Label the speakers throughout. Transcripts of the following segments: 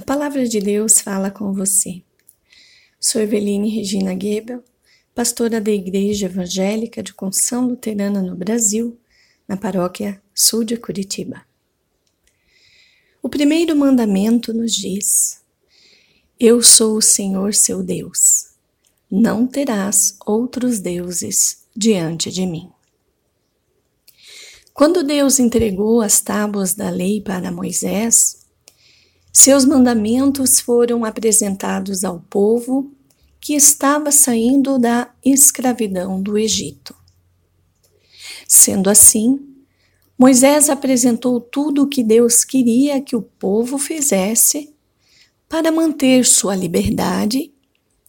Speaker 1: palavra de Deus fala com você. Sou Eveline Regina Gebel, pastora da Igreja Evangélica de Conção Luterana no Brasil, na paróquia sul de Curitiba. O primeiro mandamento nos diz: Eu sou o Senhor seu Deus. Não terás outros deuses diante de mim. Quando Deus entregou as tábuas da lei para Moisés, seus mandamentos foram apresentados ao povo que estava saindo da escravidão do Egito. Sendo assim, Moisés apresentou tudo o que Deus queria que o povo fizesse para manter sua liberdade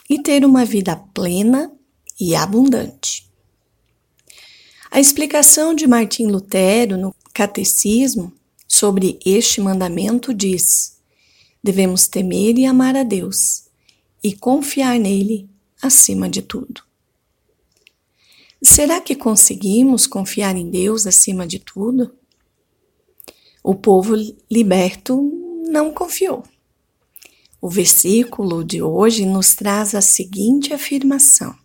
Speaker 1: e ter uma vida plena e abundante. A explicação de Martim Lutero no Catecismo sobre este mandamento diz: Devemos temer e amar a Deus e confiar nele acima de tudo. Será que conseguimos confiar em Deus acima de tudo? O povo liberto não confiou. O versículo de hoje nos traz a seguinte afirmação: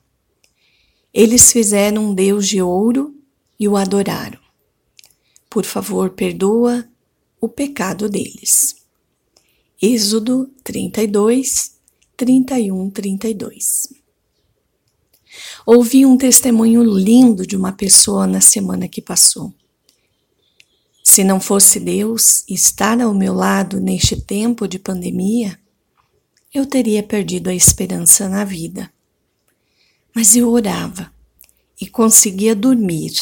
Speaker 1: Eles fizeram um Deus de ouro e o adoraram. Por favor, perdoa o pecado deles. Êxodo 32, 31, 32. Ouvi um testemunho lindo de uma pessoa na semana que passou. Se não fosse Deus estar ao meu lado neste tempo de pandemia, eu teria perdido a esperança na vida. Mas eu orava e conseguia dormir,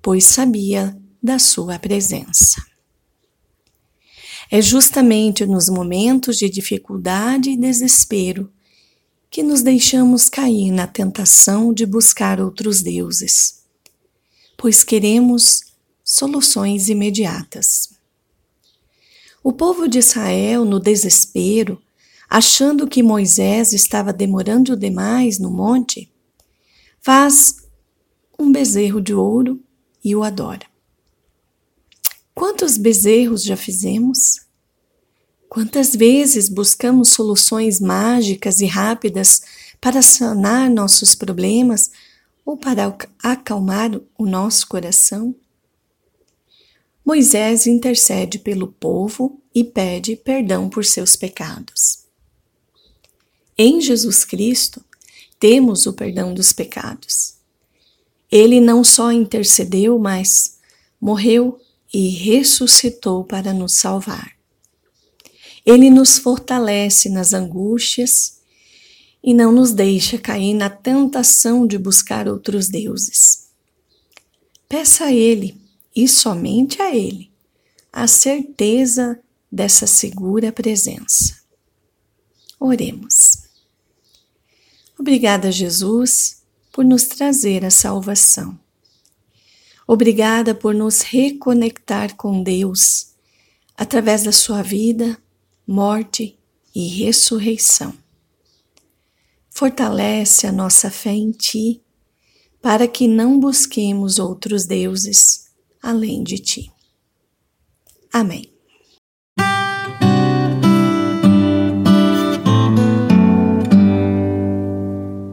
Speaker 1: pois sabia da Sua presença. É justamente nos momentos de dificuldade e desespero que nos deixamos cair na tentação de buscar outros deuses, pois queremos soluções imediatas. O povo de Israel, no desespero, achando que Moisés estava demorando demais no monte, faz um bezerro de ouro e o adora. Quantos bezerros já fizemos? Quantas vezes buscamos soluções mágicas e rápidas para sanar nossos problemas ou para acalmar o nosso coração? Moisés intercede pelo povo e pede perdão por seus pecados. Em Jesus Cristo, temos o perdão dos pecados. Ele não só intercedeu, mas morreu e ressuscitou para nos salvar. Ele nos fortalece nas angústias e não nos deixa cair na tentação de buscar outros deuses. Peça a Ele, e somente a Ele, a certeza dessa segura presença. Oremos. Obrigada, Jesus, por nos trazer a salvação. Obrigada por nos reconectar com Deus através da sua vida, morte e ressurreição. Fortalece a nossa fé em Ti, para que não busquemos outros deuses além de Ti. Amém.